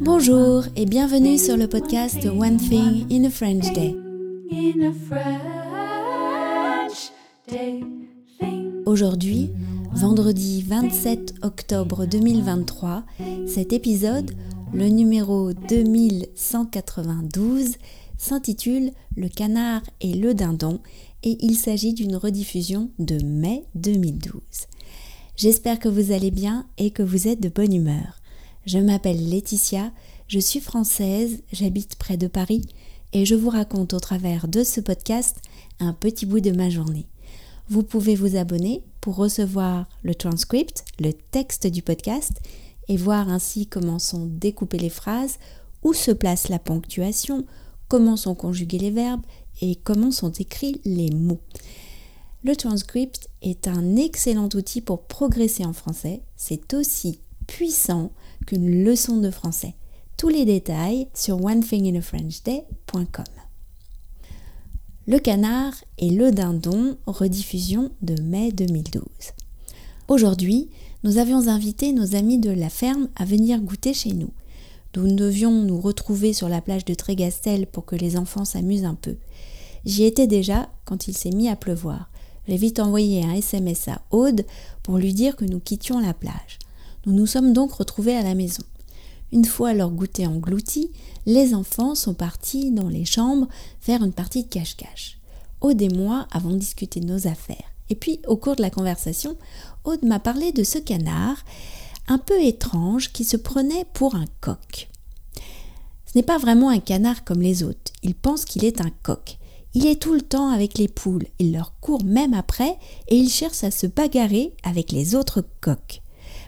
Bonjour et bienvenue sur le podcast One Thing in a French Day. Aujourd'hui, vendredi 27 octobre 2023, cet épisode, le numéro 2192, s'intitule Le canard et le dindon et il s'agit d'une rediffusion de mai 2012. J'espère que vous allez bien et que vous êtes de bonne humeur. Je m'appelle Laetitia, je suis française, j'habite près de Paris et je vous raconte au travers de ce podcast un petit bout de ma journée. Vous pouvez vous abonner pour recevoir le transcript, le texte du podcast et voir ainsi comment sont découpées les phrases, où se place la ponctuation, comment sont conjugués les verbes et comment sont écrits les mots. Le transcript est un excellent outil pour progresser en français. C'est aussi puissant qu'une leçon de français. Tous les détails sur onethinginafrenchday.com. Le canard et le dindon, rediffusion de mai 2012. Aujourd'hui, nous avions invité nos amis de la ferme à venir goûter chez nous. Nous devions nous retrouver sur la plage de Trégastel pour que les enfants s'amusent un peu. J'y étais déjà quand il s'est mis à pleuvoir. J'ai vite envoyé un SMS à Aude pour lui dire que nous quittions la plage. Nous nous sommes donc retrouvés à la maison. Une fois leur goûter englouti, les enfants sont partis dans les chambres faire une partie de cache-cache. Aude et moi avons discuté de nos affaires. Et puis, au cours de la conversation, Aude m'a parlé de ce canard un peu étrange qui se prenait pour un coq. Ce n'est pas vraiment un canard comme les autres, il pense qu'il est un coq. Il est tout le temps avec les poules, il leur court même après et il cherche à se bagarrer avec les autres coqs.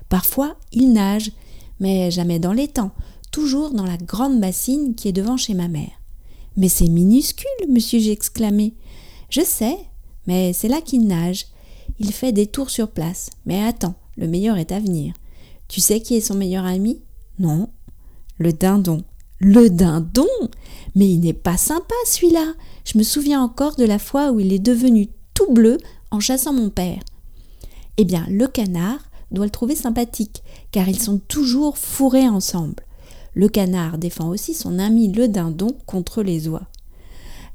Parfois, il nage, mais jamais dans temps, toujours dans la grande bassine qui est devant chez ma mère. Mais c'est minuscule, monsieur, exclamé. Je sais, mais c'est là qu'il nage. Il fait des tours sur place. Mais attends, le meilleur est à venir. Tu sais qui est son meilleur ami? Non. Le dindon. Le dindon Mais il n'est pas sympa celui-là. Je me souviens encore de la fois où il est devenu tout bleu en chassant mon père. Eh bien, le canard doit le trouver sympathique, car ils sont toujours fourrés ensemble. Le canard défend aussi son ami le dindon contre les oies.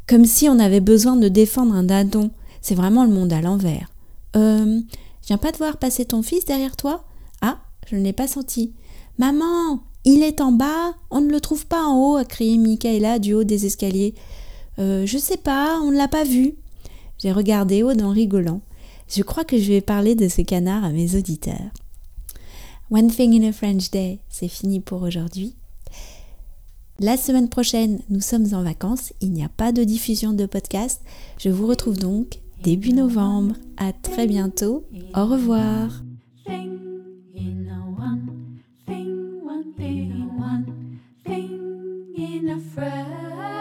Comme si on avait besoin de défendre un dindon. C'est vraiment le monde à l'envers. Euh, je viens pas de voir passer ton fils derrière toi? Ah, je ne l'ai pas senti. Maman, il est en bas, on ne le trouve pas en haut, a crié Michaela du haut des escaliers. Euh, je sais pas, on ne l'a pas vu. J'ai regardé Aude en rigolant. Je crois que je vais parler de ce canard à mes auditeurs. One Thing in a French Day, c'est fini pour aujourd'hui. La semaine prochaine, nous sommes en vacances, il n'y a pas de diffusion de podcast. Je vous retrouve donc début novembre. À très bientôt. Au revoir. friend.